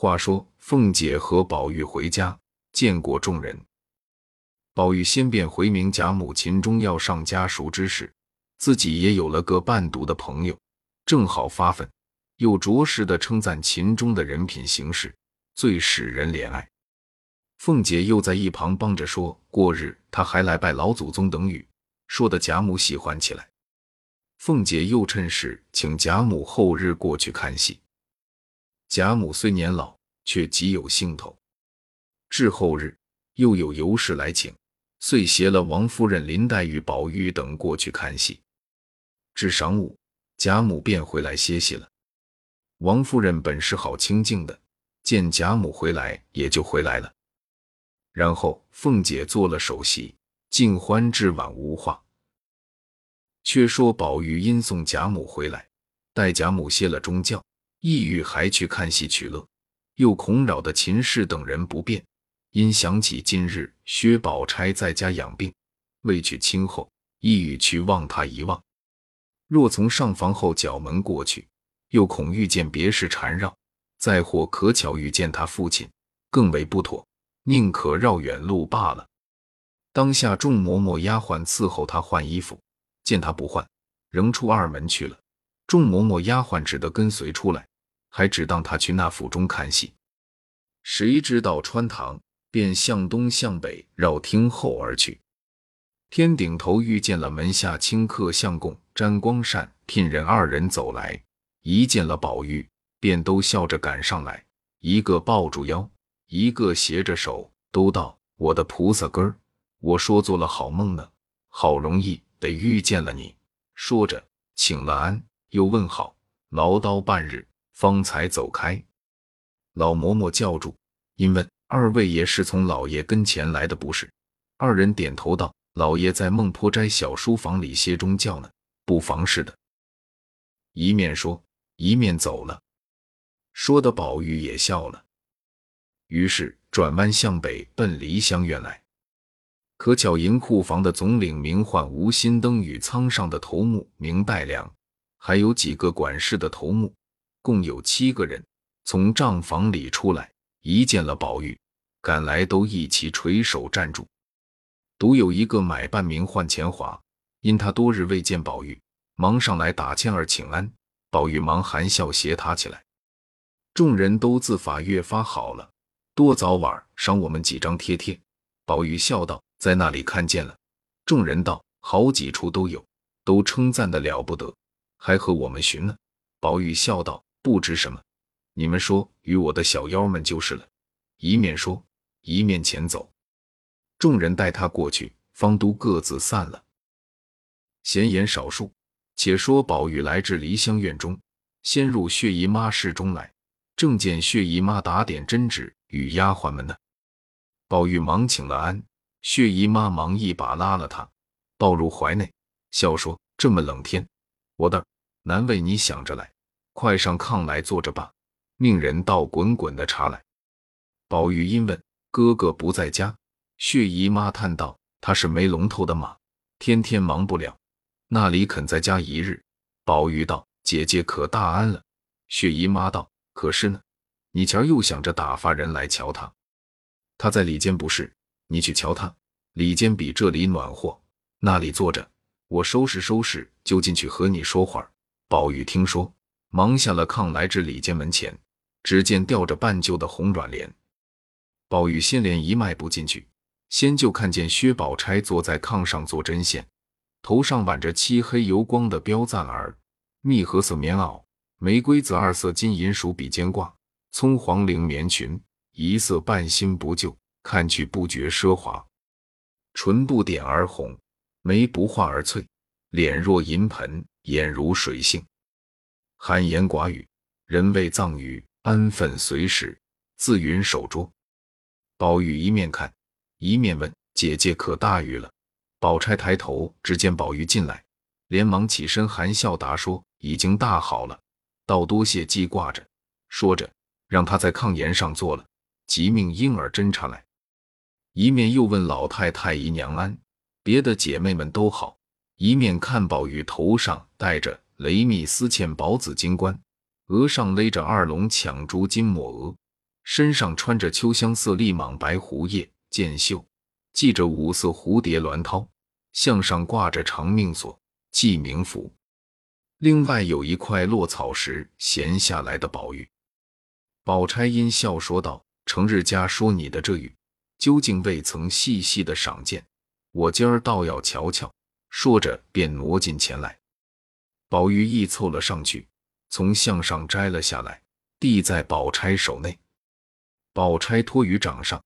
话说，凤姐和宝玉回家见过众人。宝玉先便回明贾母秦钟要上家塾之事，自己也有了个伴读的朋友，正好发愤，又着实的称赞秦钟的人品行事，最使人怜爱。凤姐又在一旁帮着说，过日他还来拜老祖宗等语，说的贾母喜欢起来。凤姐又趁势请贾母后日过去看戏。贾母虽年老，却极有兴头。至后日又有尤氏来请，遂携了王夫人、林黛玉、宝玉等过去看戏。至晌午，贾母便回来歇息了。王夫人本是好清静的，见贾母回来，也就回来了。然后凤姐做了首席，尽欢至晚无话。却说宝玉因送贾母回来，待贾母歇了中觉，意欲还去看戏取乐，又恐扰得秦氏等人不便，因想起今日薛宝钗在家养病，未去亲后，意欲去望他一望。若从上房后角门过去，又恐遇见别事缠绕，再或可巧遇见他父亲，更为不妥。宁可绕远路罢了。当下众嬷嬷丫鬟伺候他换衣服，见他不换，仍出二门去了。众嬷嬷丫鬟只得跟随出来，还只当他去那府中看戏。谁知道穿堂，便向东向北绕厅后而去。天顶头遇见了门下清客相公詹光善、聘人二人走来，一见了宝玉，便都笑着赶上来，一个抱住腰。一个携着手，都道：“我的菩萨根儿，我说做了好梦呢，好容易得遇见了你。”说着，请了安，又问好，唠叨半日，方才走开。老嬷嬷叫住，因问：“二位爷是从老爷跟前来的不是？”二人点头道：“老爷在孟坡斋小书房里歇中觉呢，不妨事的。”一面说，一面走了。说的宝玉也笑了。于是转弯向北奔梨香院来，可巧银库房的总领名唤吴心登与仓上的头目明代良，还有几个管事的头目，共有七个人，从账房里出来，一见了宝玉，赶来都一齐垂手站住。独有一个买办名唤钱华，因他多日未见宝玉，忙上来打千儿请安。宝玉忙含笑携他起来，众人都自法越发好了。多早晚赏我们几张贴贴。宝玉笑道：“在那里看见了。”众人道：“好几处都有，都称赞的了不得，还和我们寻呢。”宝玉笑道：“不知什么，你们说与我的小妖们就是了。”一面说，一面前走。众人带他过去，方都各自散了。闲言少述，且说宝玉来至梨香院中，先入薛姨妈室中来，正见薛姨妈打点针纸。与丫鬟们呢？宝玉忙请了安，薛姨妈忙一把拉了他，抱入怀内，笑说：“这么冷天，我的难为你想着来，快上炕来坐着吧。”命人倒滚滚的茶来。宝玉因问：“哥哥不在家？”薛姨妈叹道：“他是没龙头的马，天天忙不了，那里肯在家一日？”宝玉道：“姐姐可大安了。”薛姨妈道：“可是呢。”你前儿又想着打发人来瞧他，他在里间不是？你去瞧他，里间比这里暖和，那里坐着，我收拾收拾就进去和你说话。宝玉听说，忙下了炕来至里间门前，只见吊着半旧的红软帘。宝玉先连一迈步进去，先就看见薛宝钗坐在炕上做针线，头上挽着漆黑油光的标赞儿，蜜褐色棉袄，玫瑰紫二色金银鼠比肩挂。葱黄绫棉裙，一色半新不旧，看去不觉奢华。唇不点而红，眉不画而翠，脸若银盆，眼如水杏。罕言寡语，人谓藏语，安分随时，自云守拙。宝玉一面看，一面问：“姐姐可大雨了？”宝钗抬头，只见宝玉进来，连忙起身含笑答说：“已经大好了，倒多谢记挂着。”说着。让他在炕沿上坐了，即命婴儿斟茶来，一面又问老太太姨娘安，别的姐妹们都好，一面看宝玉头上戴着雷密丝嵌宝紫金冠，额上勒着二龙抢珠金抹额，身上穿着秋香色立蟒白狐叶箭袖，系着五色蝴蝶鸾绦，项上挂着长命锁，记名符。另外有一块落草时闲下来的宝玉。宝钗阴笑说道：“成日家说你的这玉，究竟未曾细细的赏见，我今儿倒要瞧瞧。”说着便挪近前来。宝玉亦凑了上去，从项上摘了下来，递在宝钗手内。宝钗托于掌上，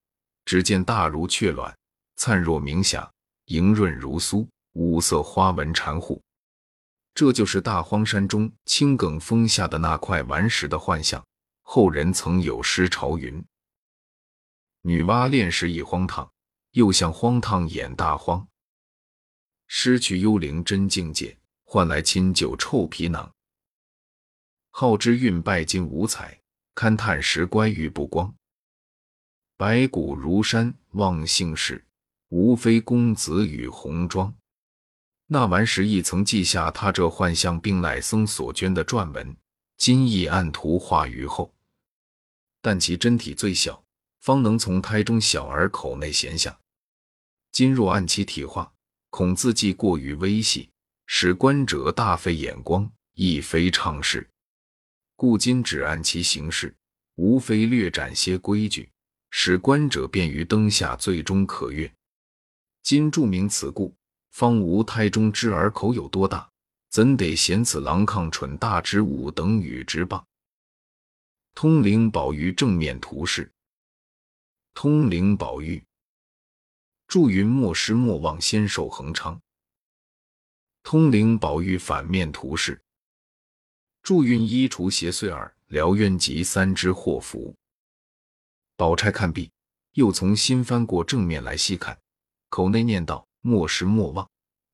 只见大如雀卵，灿若明霞，莹润如酥，五色花纹缠护。这就是大荒山中青埂峰下的那块顽石的幻象。后人曾有诗朝云：“女娲炼石一荒唐，又向荒唐演大荒。失去幽灵真境界，换来清旧臭皮囊。好之运拜金五彩，勘探石乖玉不光。白骨如山望姓氏，无非公子与红妆。”那顽石亦曾记下他这幻象，并乃僧所捐的篆文，今亦按图画于后。但其真体最小，方能从胎中小儿口内衔下。今若按其体画，恐字迹过于微细，使观者大费眼光，亦非常事。故今只按其形式，无非略展些规矩，使观者便于灯下最终可阅。今注明此故。方无胎中之儿口有多大，怎得嫌此狼亢蠢大之五等与之棒？通灵宝玉正面图示，通灵宝玉祝云莫失莫忘，仙寿恒昌。通灵宝玉反面图示，祝云衣除邪祟耳，疗冤及三之祸福。宝钗看毕，又从新翻过正面来细看，口内念道。莫失莫忘，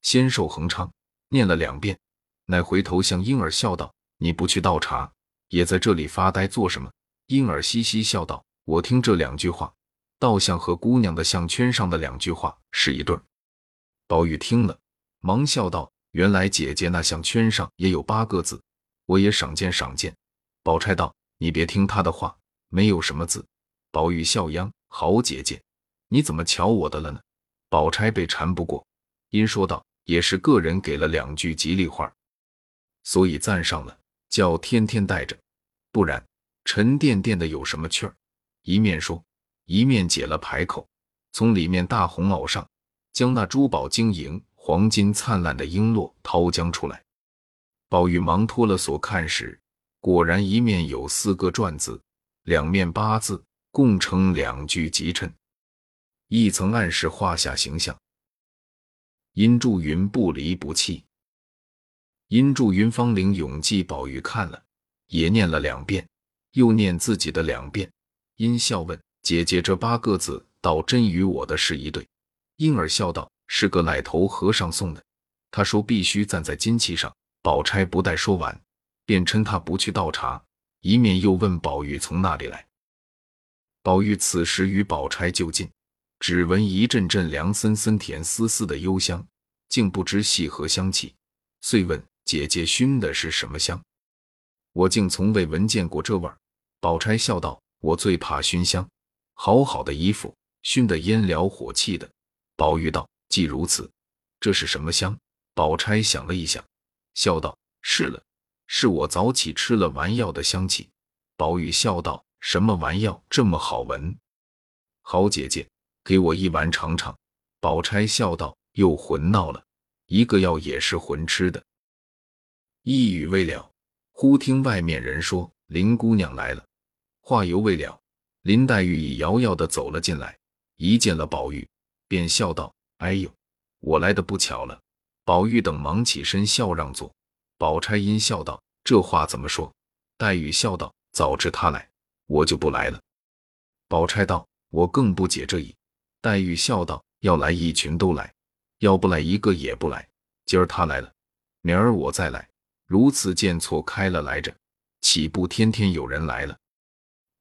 仙寿恒昌。念了两遍，乃回头向婴儿笑道：“你不去倒茶，也在这里发呆做什么？”婴儿嘻嘻笑道：“我听这两句话，倒像和姑娘的项圈上的两句话是一对。”宝玉听了，忙笑道：“原来姐姐那项圈上也有八个字，我也赏见赏见。”宝钗道：“你别听他的话，没有什么字。”宝玉笑央：“好姐姐，你怎么瞧我的了呢？”宝钗被缠不过，因说道：“也是个人给了两句吉利话，所以赞上了，叫天天带着，不然沉甸甸的有什么趣儿？”一面说，一面解了牌口，从里面大红袄上将那珠宝晶莹、黄金灿烂的璎珞掏将出来。宝玉忙脱了锁看时，果然一面有四个篆字，两面八字，共成两句吉称。亦曾暗示画下形象。因祝云不离不弃，因祝云芳龄永记。宝玉看了，也念了两遍，又念自己的两遍。因笑问：“姐姐这八个字，倒真与我的是一对。”因而笑道：“是个奶头和尚送的，他说必须站在金器上。”宝钗不待说完，便称他不去倒茶，一面又问宝玉从哪里来。宝玉此时与宝钗就近。只闻一阵阵凉森森、甜丝丝的幽香，竟不知系何香气，遂问姐姐熏的是什么香？我竟从未闻见过这味儿。宝钗笑道：“我最怕熏香，好好的衣服熏得烟燎火气的。”宝玉道：“既如此，这是什么香？”宝钗想了一想，笑道：“是了，是我早起吃了丸药的香气。”宝玉笑道：“什么丸药这么好闻？好姐姐。”给我一碗尝尝。宝钗笑道：“又混闹了，一个药也是混吃的。”一语未了，忽听外面人说：“林姑娘来了。”话犹未了，林黛玉已摇摇的走了进来，一见了宝玉，便笑道：“哎呦，我来的不巧了。”宝玉等忙起身笑让座。宝钗因笑道：“这话怎么说？”黛玉笑道：“早知他来，我就不来了。”宝钗道：“我更不解这意。”黛玉笑道：“要来一群都来，要不来一个也不来。今儿他来了，明儿我再来，如此见错开了来着，岂不天天有人来了？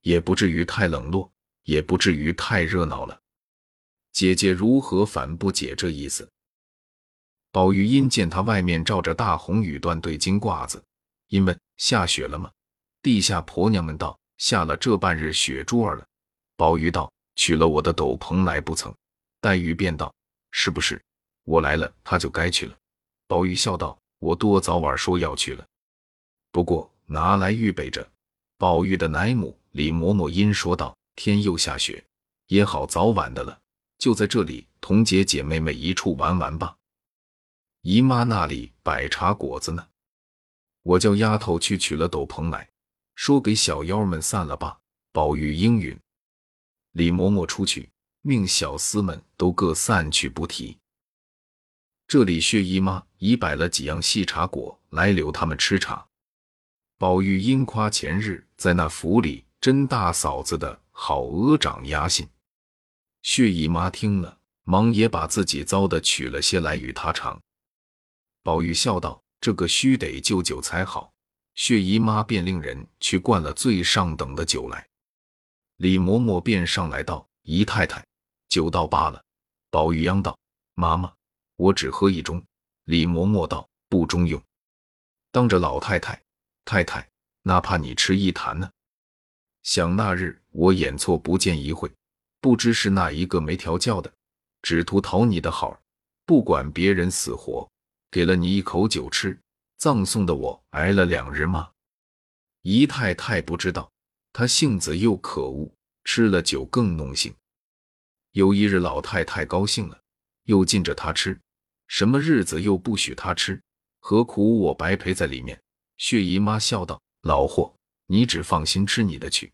也不至于太冷落，也不至于太热闹了。姐姐如何反不解这意思？”宝玉因见他外面罩着大红羽缎对襟褂子，因问：“下雪了吗？”地下婆娘们道：“下了这半日雪珠儿了。宝玉道：“取了我的斗篷来不曾？”黛玉便道：“是不是？我来了，他就该去了。”宝玉笑道：“我多早晚说要去了，不过拿来预备着。”宝玉的奶母李嬷嬷因说道：“天又下雪，也好早晚的了，就在这里同姐姐妹妹一处玩玩吧。姨妈那里摆茶果子呢，我叫丫头去取了斗篷来，说给小妖们散了吧。”宝玉应允。李嬷嬷出去，命小厮们都各散去，不提。这里薛姨妈已摆了几样细茶果来留他们吃茶。宝玉因夸前日在那府里甄大嫂子的好鹅掌鸭信，薛姨妈听了，忙也把自己糟的取了些来与他尝。宝玉笑道：“这个须得就酒才好。”薛姨妈便令人去灌了最上等的酒来。李嬷嬷便上来道：“姨太太，酒倒罢了。”宝玉央道：“妈妈，我只喝一盅。”李嬷嬷道：“不中用，当着老太太。”太太，哪怕你吃一坛呢？想那日我眼错不见一会，不知是哪一个没调教的，只图讨你的好，不管别人死活，给了你一口酒吃，葬送的我挨了两日骂。姨太太不知道，她性子又可恶，吃了酒更弄性。有一日老太太高兴了，又禁着她吃，什么日子又不许她吃，何苦我白陪在里面？薛姨妈笑道：“老货，你只放心吃你的去，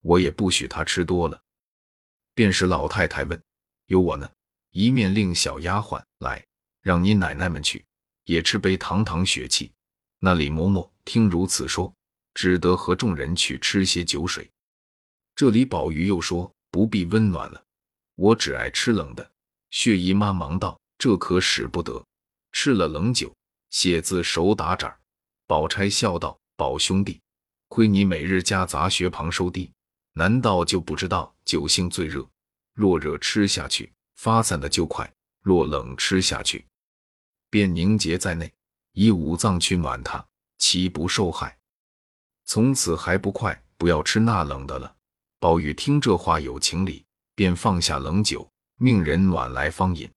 我也不许他吃多了。”便是老太太问：“有我呢？”一面令小丫鬟来，让你奶奶们去，也吃杯堂堂血气。那李嬷嬷听如此说，只得和众人去吃些酒水。这里宝玉又说：“不必温暖了，我只爱吃冷的。”薛姨妈忙道：“这可使不得，吃了冷酒，写字手打褶。”宝钗笑道：“宝兄弟，亏你每日家杂学旁收地，难道就不知道酒性最热？若热吃下去，发散的就快；若冷吃下去，便凝结在内，以五脏去暖它，其不受害。从此还不快，不要吃那冷的了。”宝玉听这话有情理，便放下冷酒，命人暖来方饮。